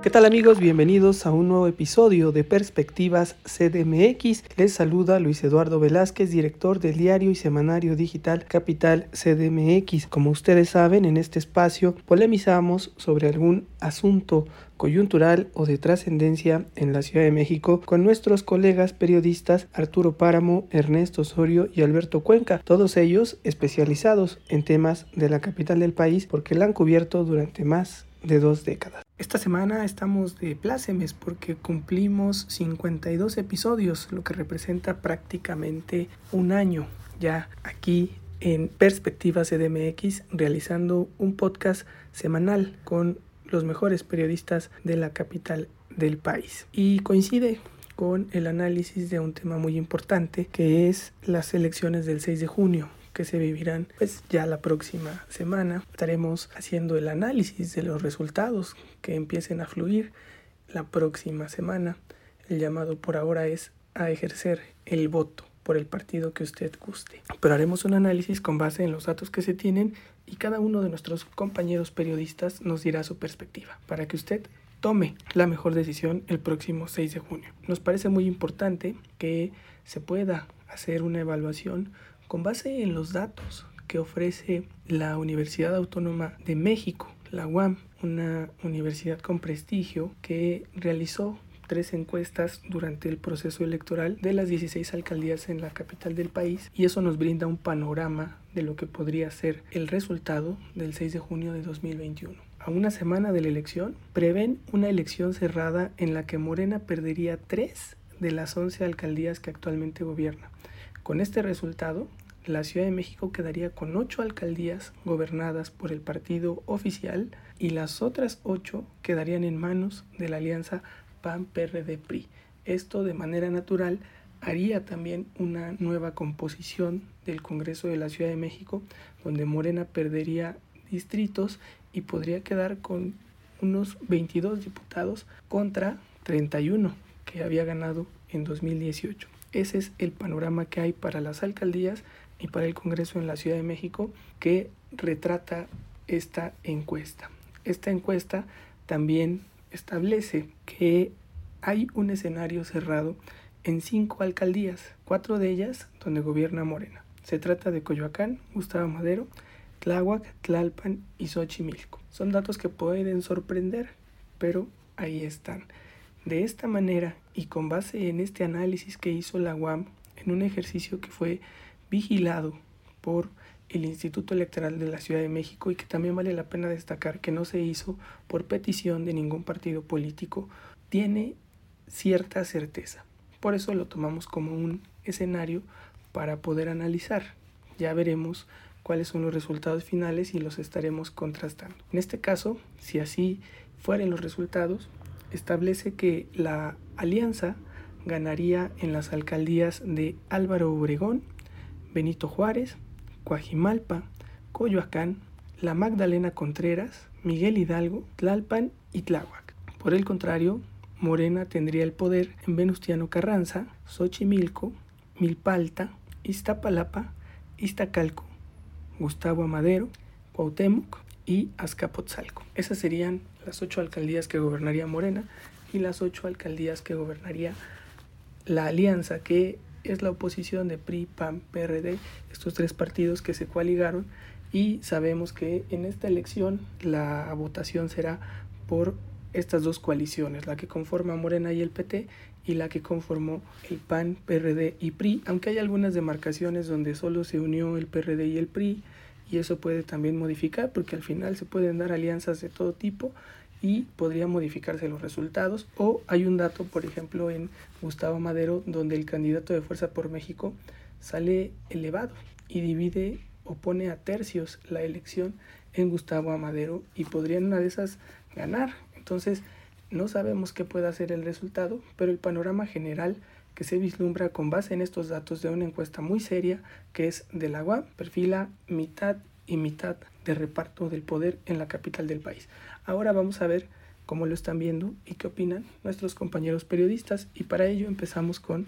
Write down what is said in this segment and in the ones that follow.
¿Qué tal amigos? Bienvenidos a un nuevo episodio de Perspectivas CDMX. Les saluda Luis Eduardo Velázquez, director del diario y semanario digital Capital CDMX. Como ustedes saben, en este espacio polemizamos sobre algún asunto coyuntural o de trascendencia en la Ciudad de México con nuestros colegas periodistas Arturo Páramo, Ernesto Osorio y Alberto Cuenca, todos ellos especializados en temas de la capital del país porque la han cubierto durante más de dos décadas. Esta semana estamos de plácemes porque cumplimos 52 episodios, lo que representa prácticamente un año ya aquí en Perspectiva CDMX realizando un podcast semanal con los mejores periodistas de la capital del país. Y coincide con el análisis de un tema muy importante que es las elecciones del 6 de junio que se vivirán pues ya la próxima semana. Estaremos haciendo el análisis de los resultados que empiecen a fluir la próxima semana. El llamado por ahora es a ejercer el voto por el partido que usted guste. Pero haremos un análisis con base en los datos que se tienen y cada uno de nuestros compañeros periodistas nos dirá su perspectiva para que usted tome la mejor decisión el próximo 6 de junio. Nos parece muy importante que se pueda hacer una evaluación con base en los datos que ofrece la Universidad Autónoma de México, la UAM, una universidad con prestigio que realizó tres encuestas durante el proceso electoral de las 16 alcaldías en la capital del país y eso nos brinda un panorama de lo que podría ser el resultado del 6 de junio de 2021. A una semana de la elección, prevén una elección cerrada en la que Morena perdería tres de las 11 alcaldías que actualmente gobierna. Con este resultado, la Ciudad de México quedaría con ocho alcaldías gobernadas por el partido oficial y las otras ocho quedarían en manos de la alianza PAN-PRD-PRI. Esto de manera natural haría también una nueva composición del Congreso de la Ciudad de México, donde Morena perdería distritos y podría quedar con unos 22 diputados contra 31 que había ganado en 2018. Ese es el panorama que hay para las alcaldías y para el Congreso en la Ciudad de México que retrata esta encuesta. Esta encuesta también establece que hay un escenario cerrado en cinco alcaldías, cuatro de ellas donde gobierna Morena. Se trata de Coyoacán, Gustavo Madero, Tláhuac, Tlalpan y Xochimilco. Son datos que pueden sorprender, pero ahí están. De esta manera y con base en este análisis que hizo la UAM en un ejercicio que fue vigilado por el Instituto Electoral de la Ciudad de México y que también vale la pena destacar que no se hizo por petición de ningún partido político, tiene cierta certeza. Por eso lo tomamos como un escenario para poder analizar. Ya veremos cuáles son los resultados finales y los estaremos contrastando. En este caso, si así fueran los resultados, establece que la alianza ganaría en las alcaldías de Álvaro Obregón, Benito Juárez, Coajimalpa, Coyoacán, La Magdalena Contreras, Miguel Hidalgo, Tlalpan y Tláhuac. Por el contrario, Morena tendría el poder en Venustiano Carranza, Xochimilco, Milpalta, Iztapalapa, Iztacalco, Gustavo Amadero, Cuauhtémoc y Azcapotzalco. Esas serían las ocho alcaldías que gobernaría Morena y las ocho alcaldías que gobernaría la alianza, que es la oposición de PRI, PAN, PRD, estos tres partidos que se coaligaron y sabemos que en esta elección la votación será por estas dos coaliciones, la que conforma Morena y el PT y la que conformó el PAN, PRD y PRI, aunque hay algunas demarcaciones donde solo se unió el PRD y el PRI, y eso puede también modificar porque al final se pueden dar alianzas de todo tipo y podría modificarse los resultados. O hay un dato por ejemplo en Gustavo Madero donde el candidato de Fuerza por México sale elevado y divide o pone a tercios la elección en Gustavo Madero y podrían una de esas ganar. Entonces no sabemos qué pueda ser el resultado pero el panorama general que se vislumbra con base en estos datos de una encuesta muy seria que es del agua, perfila mitad y mitad de reparto del poder en la capital del país. Ahora vamos a ver cómo lo están viendo y qué opinan nuestros compañeros periodistas y para ello empezamos con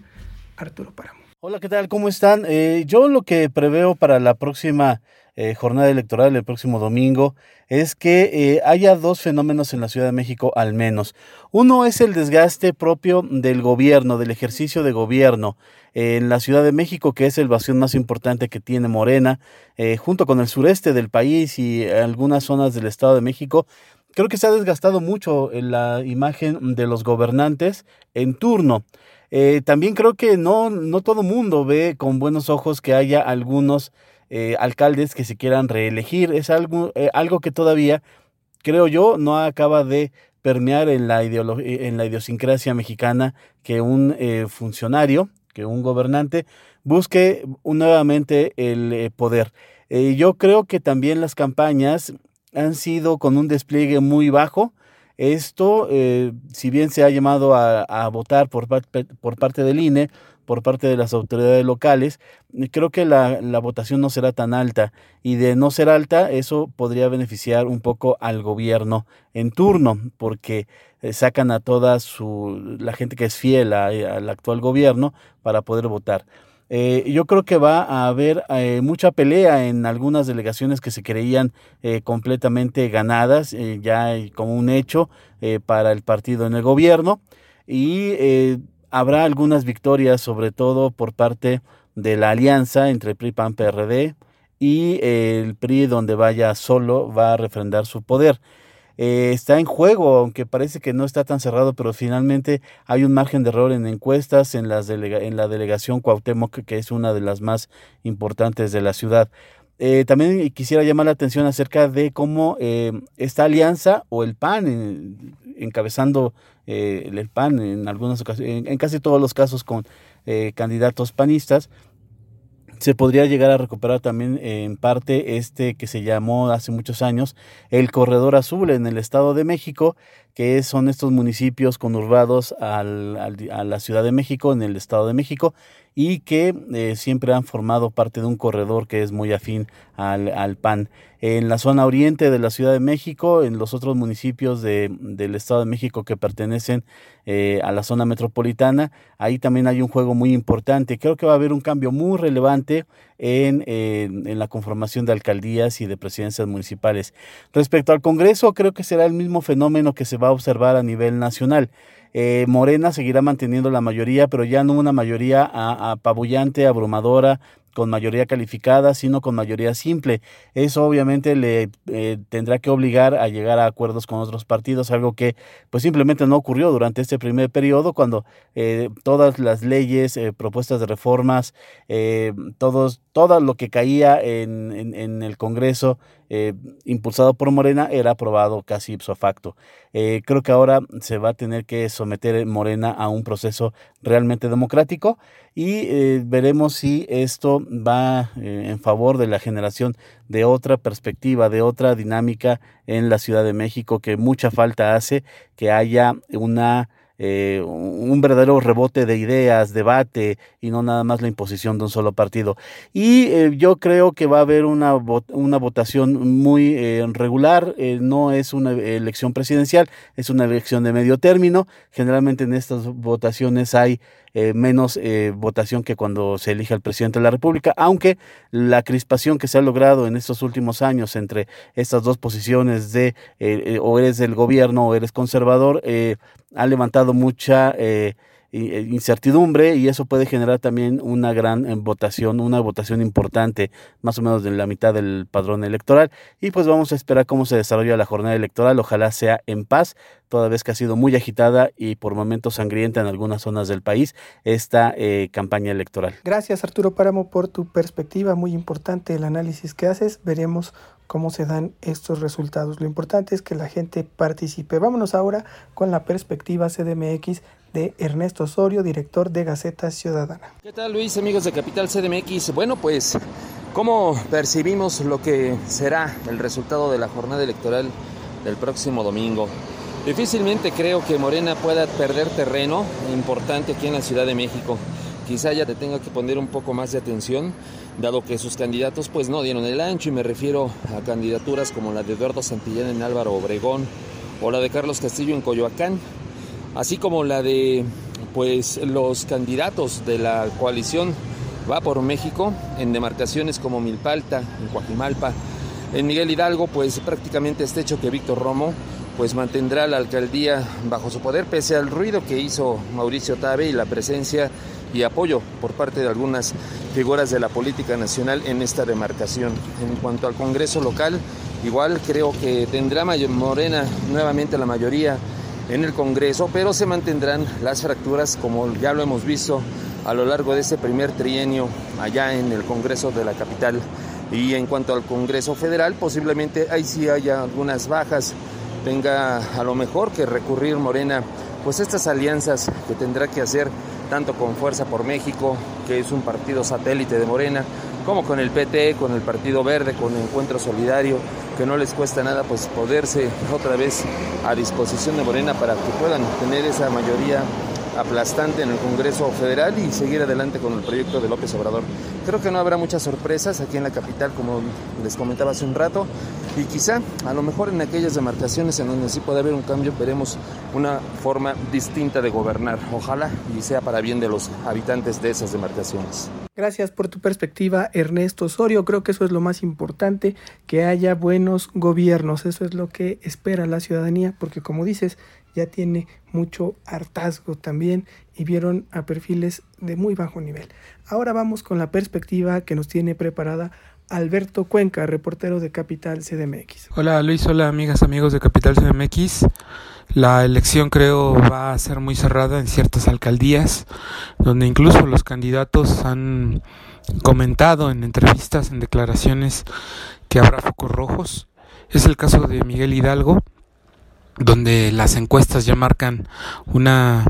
Arturo Páramo. Hola, ¿qué tal? ¿Cómo están? Eh, yo lo que preveo para la próxima eh, jornada electoral el próximo domingo es que eh, haya dos fenómenos en la Ciudad de México al menos. Uno es el desgaste propio del gobierno, del ejercicio de gobierno en la Ciudad de México, que es el bastión más importante que tiene Morena, eh, junto con el sureste del país y algunas zonas del Estado de México. Creo que se ha desgastado mucho la imagen de los gobernantes en turno. También creo que no, no todo mundo ve con buenos ojos que haya algunos eh, alcaldes que se quieran reelegir. Es algo, eh, algo que todavía, creo yo, no acaba de permear en la, en la idiosincrasia mexicana que un eh, funcionario, que un gobernante busque nuevamente el poder. yo creo que también las campañas han sido con un despliegue muy bajo. Esto, si bien se ha llamado a, a votar por, por parte del INE, por parte de las autoridades locales, creo que la, votación no será tan alta y de no ser alta eso podría beneficiar un poco al gobierno en turno porque eh, sacan a toda su, la gente que es fiel al actual gobierno para poder votar. Eh, yo creo que va a haber eh, mucha pelea en algunas delegaciones que se creían completamente ganadas, ya como un hecho para el partido en el gobierno. Y habrá algunas victorias, sobre todo por parte de la alianza entre PRI, PAN, PRD y el PRI donde vaya solo va a refrendar su poder. Eh, está en juego, aunque parece que no está tan cerrado, pero finalmente hay un margen de error en encuestas en, las en la delegación Cuauhtémoc, que es una de las más importantes de la ciudad. Eh, también quisiera llamar la atención acerca de cómo eh, esta alianza o el PAN, encabezando eh, el PAN en algunas ocasiones, en, casi todos los casos con candidatos panistas, se podría llegar a recuperar también en parte este que se llamó hace muchos años el Corredor Azul en el Estado de México, que son estos municipios conurbados a la Ciudad de México, en el Estado de México, y que eh, siempre han formado parte de un corredor que es muy afín al, PAN. En la zona oriente de la Ciudad de México, en los otros municipios de, del Estado de México que pertenecen eh, a la zona metropolitana, ahí también hay un juego muy importante. Creo que va a haber un cambio muy relevante en, en la conformación de alcaldías y de presidencias municipales. Respecto al Congreso, creo que será el mismo fenómeno que se va a observar a nivel nacional. Eh, Morena seguirá manteniendo la mayoría, pero ya no una mayoría apabullante, abrumadora, con mayoría calificada, sino con mayoría simple. Eso obviamente le eh, tendrá que obligar a llegar a acuerdos con otros partidos, algo que pues simplemente no ocurrió durante este primer periodo, cuando eh, todas las leyes, eh, propuestas de reformas, todos, todo lo que caía en, en, el Congreso impulsado por Morena era aprobado casi ipso facto. creo que ahora se va a tener que someter Morena a un proceso realmente democrático y veremos si esto va eh, en favor de la generación de otra perspectiva, de otra dinámica en la Ciudad de México que mucha falta hace que haya una eh, un verdadero rebote de ideas, debate y no nada más la imposición de un solo partido. Y eh, yo creo que va a haber una, una votación muy regular, no es una elección presidencial, es una elección de medio término. Generalmente en estas votaciones hay eh, menos eh, votación que cuando se elige al presidente de la República, aunque la crispación que se ha logrado en estos últimos años entre estas dos posiciones de eh, o eres del gobierno o eres conservador, ha levantado mucha eh, incertidumbre y eso puede generar también una gran eh, votación, una votación importante, más o menos de la mitad del padrón electoral. Y pues vamos a esperar cómo se desarrolla la jornada electoral, ojalá sea en paz, toda vez que ha sido muy agitada y por momentos sangrienta en algunas zonas del país esta eh, campaña electoral. Gracias Arturo Páramo por tu perspectiva, muy importante el análisis que haces, veremos cómo se dan estos resultados. Lo importante es que la gente participe. Vámonos ahora con la perspectiva CDMX de Ernesto Osorio, director de Gaceta Ciudadana. ¿Qué tal Luis, amigos de Capital CDMX? Bueno, pues, ¿cómo percibimos lo que será el resultado de la jornada electoral del próximo domingo? Difícilmente creo que Morena pueda perder terreno importante aquí en la Ciudad de México. Quizá ya te tenga que poner un poco más de atención, dado que sus candidatos pues no dieron el ancho y me refiero a candidaturas como la de Eduardo Santillán en Álvaro Obregón o la de Carlos Castillo en Coyoacán, así como la de pues los candidatos de la coalición va por México en demarcaciones como Milpalta, en Coajimalpa, en Miguel Hidalgo, pues prácticamente está hecho que Víctor Romo pues mantendrá la alcaldía bajo su poder pese al ruido que hizo Mauricio Tabe y la presencia y apoyo por parte de algunas figuras de la política nacional en esta demarcación. En cuanto al Congreso local, igual creo que tendrá Morena nuevamente la mayoría en el Congreso, pero se mantendrán las fracturas como ya lo hemos visto a lo largo de este primer trienio allá en el Congreso de la capital. Y en cuanto al Congreso Federal, posiblemente ahí sí haya algunas bajas, tenga a lo mejor que recurrir Morena, pues estas alianzas que tendrá que hacer tanto con Fuerza por México, que es un partido satélite de Morena, como con el PT, con el Partido Verde, con Encuentro Solidario, que no les cuesta nada pues poderse otra vez a disposición de Morena para que puedan tener esa mayoría aplastante en el Congreso Federal y seguir adelante con el proyecto de López Obrador. Creo que no habrá muchas sorpresas aquí en la capital, como les comentaba hace un rato, y quizá a lo mejor en aquellas demarcaciones en donde sí puede haber un cambio, veremos una forma distinta de gobernar. Ojalá y sea para bien de los habitantes de esas demarcaciones. Gracias por tu perspectiva, Ernesto Osorio. Creo que eso es lo más importante, que haya buenos gobiernos. Eso es lo que espera la ciudadanía, porque como dices, ya tiene mucho hartazgo también y vieron a perfiles de muy bajo nivel. Ahora vamos con la perspectiva que nos tiene preparada Alberto Cuenca, reportero de Capital CDMX. Hola Luis, hola amigas, amigos de Capital CDMX. La elección creo va a ser muy cerrada en ciertas alcaldías, donde incluso los candidatos han comentado en entrevistas, en declaraciones, que habrá focos rojos. Es el caso de Miguel Hidalgo, donde las encuestas ya marcan una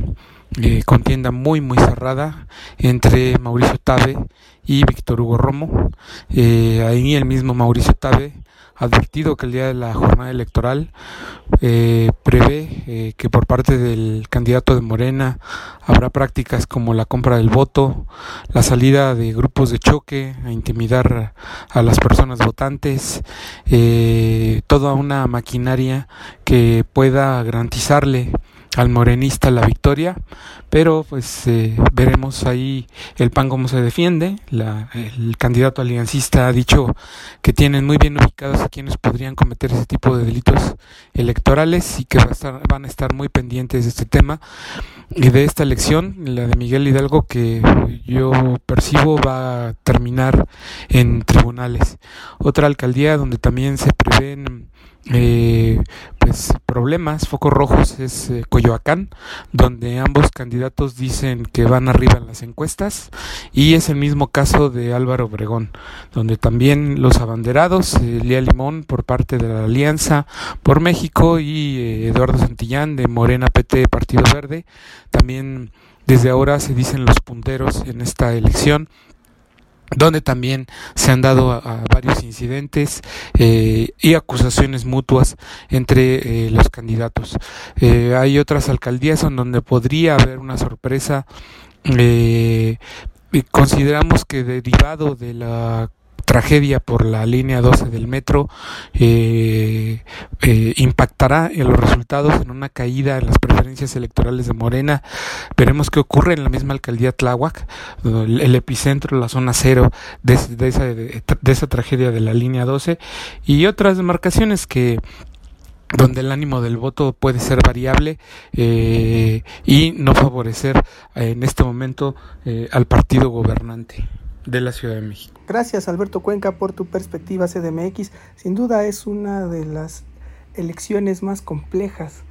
eh, contienda muy muy cerrada entre Mauricio Tabe y Víctor Hugo Romo. Eh, ahí el mismo Mauricio Tabe advertido que el día de la jornada electoral eh, prevé eh, que por parte del candidato de Morena habrá prácticas como la compra del voto, la salida de grupos de choque a intimidar a las personas votantes, eh, toda una maquinaria que pueda garantizarle al morenista la victoria, pero pues eh, veremos ahí el PAN cómo se defiende. La, el candidato aliancista ha dicho que tienen muy bien ubicados a quienes podrían cometer ese tipo de delitos electorales y que va a estar, van a estar muy pendientes de este tema y de esta elección, la de Miguel Hidalgo, que yo percibo va a terminar en tribunales. Otra alcaldía donde también se prevén eh, pues problemas, focos rojos es eh, Coyoacán, donde ambos candidatos dicen que van arriba en las encuestas y es el mismo caso de Álvaro Obregón, donde también los abanderados, eh, Lía Limón por parte de la Alianza por México y eh, Eduardo Santillán de Morena PT Partido Verde, también desde ahora se dicen los punteros en esta elección donde también se han dado varios incidentes eh, y acusaciones mutuas entre eh, los candidatos. Eh, hay otras alcaldías en donde podría haber una sorpresa. consideramos que derivado de la tragedia por la línea 12 del metro eh, eh, impactará en los resultados en una caída en las preferencias electorales de Morena. Veremos qué ocurre en la misma alcaldía Tláhuac, el, epicentro, la zona cero de, esa, de, esa tragedia de la línea 12 y otras demarcaciones que donde el ánimo del voto puede ser variable eh, y no favorecer en este momento al partido gobernante de la Ciudad de México. Gracias Alberto Cuenca por tu perspectiva CDMX. Sin duda es una de las elecciones más complejas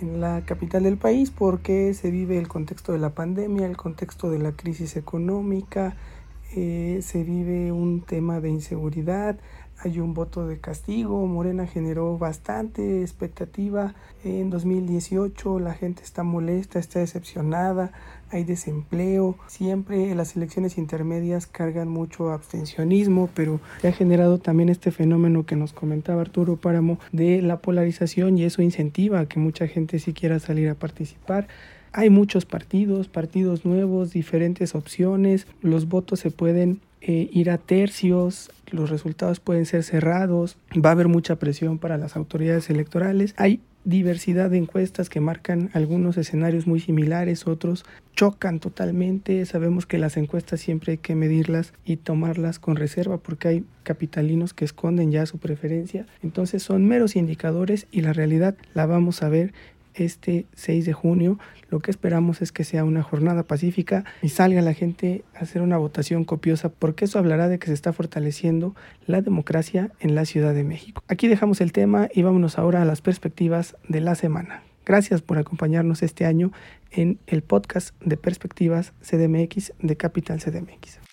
en la capital del país porque se vive el contexto de la pandemia, el contexto de la crisis económica, eh, se vive un tema de inseguridad, hay un voto de castigo, Morena generó bastante expectativa en 2018, la gente está molesta, está decepcionada, hay desempleo, siempre las elecciones intermedias cargan mucho abstencionismo, pero se ha generado también este fenómeno que nos comentaba Arturo Páramo de la polarización y eso incentiva a que mucha gente sí quiera salir a participar. Hay muchos partidos, partidos nuevos, diferentes opciones, los votos se pueden eh, ir a tercios, los resultados pueden ser cerrados, va a haber mucha presión para las autoridades electorales. Hay diversidad de encuestas que marcan algunos escenarios muy similares, otros chocan totalmente. Sabemos que las encuestas siempre hay que medirlas y tomarlas con reserva porque hay capitalinos que esconden ya su preferencia. Entonces son meros indicadores y la realidad la vamos a ver este 6 de junio. Lo que esperamos es que sea una jornada pacífica y salga la gente a hacer una votación copiosa porque eso hablará de que se está fortaleciendo la democracia en la Ciudad de México. Aquí dejamos el tema y vámonos ahora a las perspectivas de la semana. Gracias por acompañarnos este año en el podcast de Perspectivas CDMX de Capital CDMX.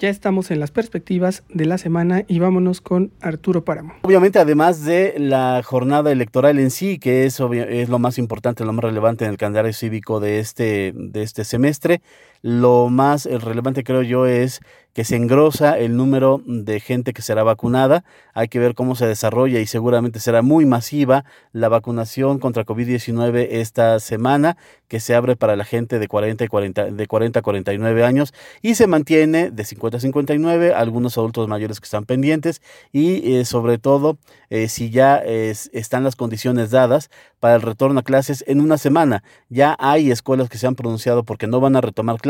Ya estamos en las perspectivas de la semana y vámonos con Arturo Páramo. Obviamente, además de la jornada electoral en sí, que es, es lo más importante, lo más relevante en el calendario cívico de este, de este semestre, lo más relevante creo yo es que se engrosa el número de gente que será vacunada. Hay que ver cómo se desarrolla y seguramente será muy masiva la vacunación contra COVID-19 esta semana, que se abre para la gente de 40, y 40, de 40 a 49 años y se mantiene de 50 a 59, algunos adultos mayores que están pendientes y eh, sobre todo eh, si ya están las condiciones dadas para el retorno a clases en una semana. Ya hay escuelas que se han pronunciado porque no van a retomar clases,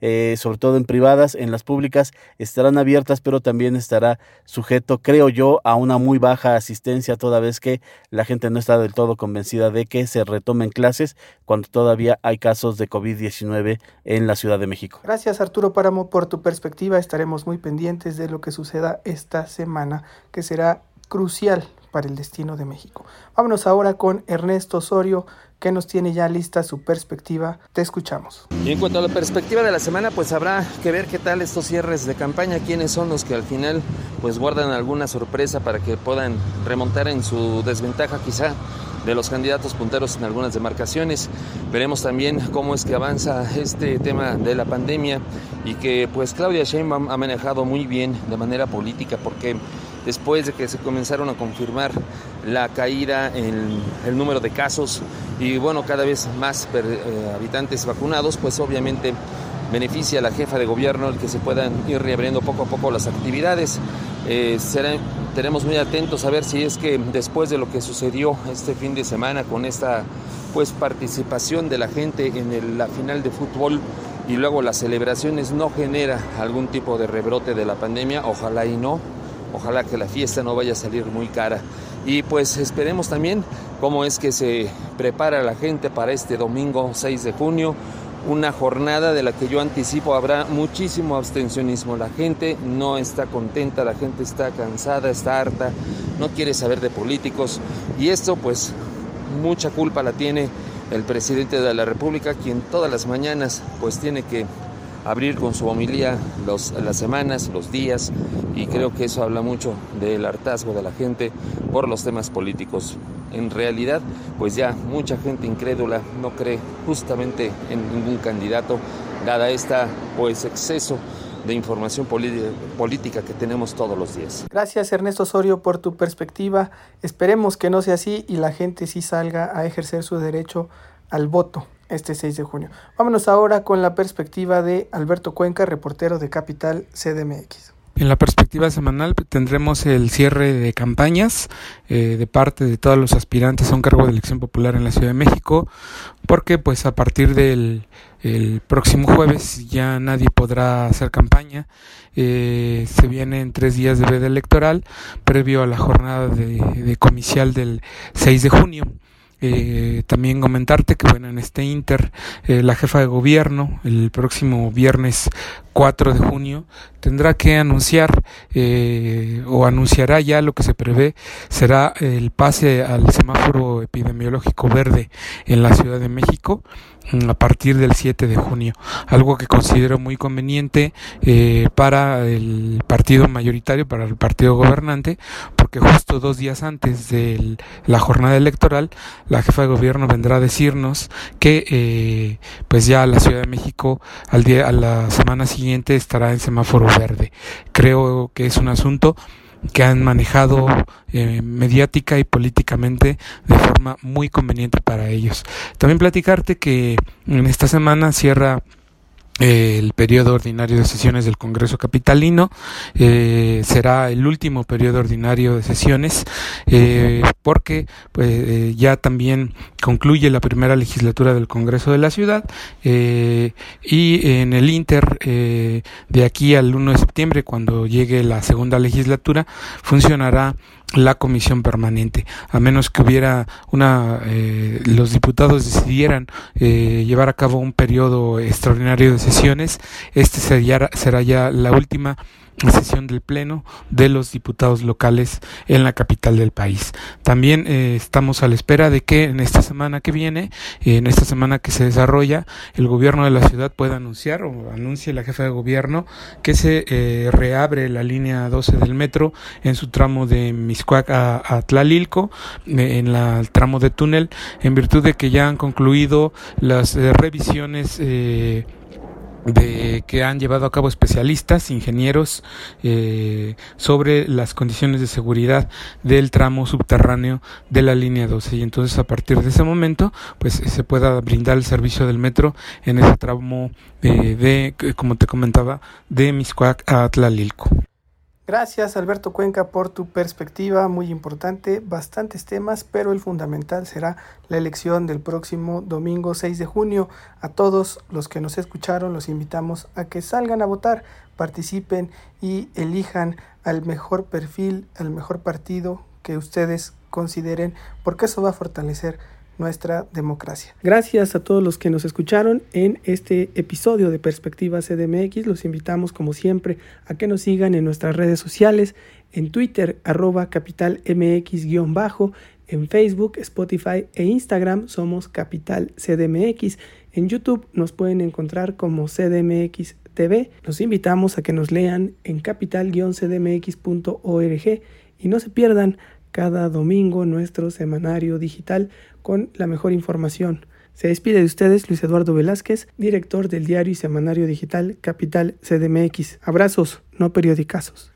eh, sobre todo en privadas, en las públicas estarán abiertas, pero también estará sujeto, creo yo, a una muy baja asistencia, toda vez que la gente no está del todo convencida de que se retomen clases cuando todavía hay casos de COVID-19 en la Ciudad de México. Gracias Arturo Páramo por tu perspectiva. Estaremos muy pendientes de lo que suceda esta semana, que será crucial para el destino de México. Vámonos ahora con Ernesto Osorio, que nos tiene ya lista su perspectiva. Te escuchamos. Y en cuanto a la perspectiva de la semana, pues habrá que ver qué tal estos cierres de campaña, quiénes son los que al final pues guardan alguna sorpresa para que puedan remontar en su desventaja quizá de los candidatos punteros en algunas demarcaciones. Veremos también cómo es que avanza este tema de la pandemia y que pues Claudia Sheinbaum ha manejado muy bien de manera política porque después de que se comenzaron a confirmar la caída en el número de casos y bueno, cada vez más eh, habitantes vacunados, pues obviamente beneficia a la jefa de gobierno el que se puedan ir reabriendo poco a poco las actividades. Eh, tenemos muy atentos a ver si es que después de lo que sucedió este fin de semana con esta pues participación de la gente en la final de fútbol y luego las celebraciones no genera algún tipo de rebrote de la pandemia, ojalá y no, Ojalá que la fiesta no vaya a salir muy cara. Y pues esperemos también cómo es que se prepara la gente para este domingo 6 de junio. Una jornada de la que yo anticipo habrá muchísimo abstencionismo. La gente no está contenta, la gente está cansada, está harta, no quiere saber de políticos. Y esto pues mucha culpa la tiene el presidente de la República, quien todas las mañanas pues tiene que abrir con su homilía los, las semanas, los días, y creo que eso habla mucho del hartazgo de la gente por los temas políticos. En realidad, pues ya mucha gente incrédula no cree justamente en ningún candidato, dada esta pues exceso de información política que tenemos todos los días. Gracias Ernesto Osorio por tu perspectiva. Esperemos que no sea así y la gente sí salga a ejercer su derecho al voto este 6 de junio. Vámonos ahora con la perspectiva de Alberto Cuenca, reportero de Capital CDMX. En la perspectiva semanal tendremos el cierre de campañas eh, de parte de todos los aspirantes a un cargo de elección popular en la Ciudad de México, porque pues a partir del próximo jueves ya nadie podrá hacer campaña. Eh, se vienen tres días de veda electoral previo a la jornada de, de comicial del 6 de junio. Eh, también comentarte que bueno en este inter eh, la jefa de gobierno el próximo viernes 4 de junio tendrá que anunciar eh, o anunciará ya lo que se prevé será el pase al semáforo epidemiológico verde en la Ciudad de México mm, a partir del 7 de junio, algo que considero muy conveniente eh, para el partido mayoritario, para el partido gobernante, porque justo dos días antes de la jornada electoral, la jefa de gobierno vendrá a decirnos que eh, pues ya la Ciudad de México al día, a la semana siguiente estará en semáforo verde. Creo que es un asunto que han manejado eh, mediática y políticamente de forma muy conveniente para ellos. También platicarte que en esta semana cierra el periodo ordinario de sesiones del Congreso Capitalino. Eh, será el último periodo ordinario de sesiones eh, porque pues, eh, ya también concluye la primera legislatura del Congreso de la Ciudad y en el Inter de aquí al 1 de septiembre, cuando llegue la segunda legislatura, funcionará la comisión permanente, a menos que hubiera una, eh, los diputados decidieran eh, llevar a cabo un periodo extraordinario de sesiones, este sería, será ya la última sesión del Pleno de los diputados locales en la capital del país. También eh, estamos a la espera de que en esta semana que viene, en esta semana que se desarrolla, el gobierno de la ciudad pueda anunciar o anuncie la jefa de gobierno que se eh, reabre la línea 12 del metro en su tramo de Miscuac a, Tlalilco, eh, en la, el tramo de túnel, en virtud de que ya han concluido las revisiones de que han llevado a cabo especialistas, ingenieros, eh, sobre las condiciones de seguridad del tramo subterráneo de la línea 12. Y entonces a partir de ese momento, pues se pueda brindar el servicio del metro en ese tramo eh, de, como te comentaba, de Miscuac a Tlalilco. Gracias Alberto Cuenca por tu perspectiva, muy importante, bastantes temas, pero el fundamental será la elección del próximo domingo 6 de junio. A todos los que nos escucharon los invitamos a que salgan a votar, participen y elijan al mejor perfil, al mejor partido que ustedes consideren, porque eso va a fortalecer nuestra democracia. Gracias a todos los que nos escucharon en este episodio de Perspectiva CDMX. Los invitamos como siempre a que nos sigan en nuestras redes sociales, en Twitter arroba capital MX-bajo, en Facebook, Spotify e Instagram somos Capital CDMX. En YouTube nos pueden encontrar como CDMX TV. Los invitamos a que nos lean en capital-cdmx.org y no se pierdan cada domingo nuestro semanario digital con la mejor información. Se despide de ustedes Luis Eduardo Velázquez, director del diario y semanario digital Capital CDMX. Abrazos, no periodicazos.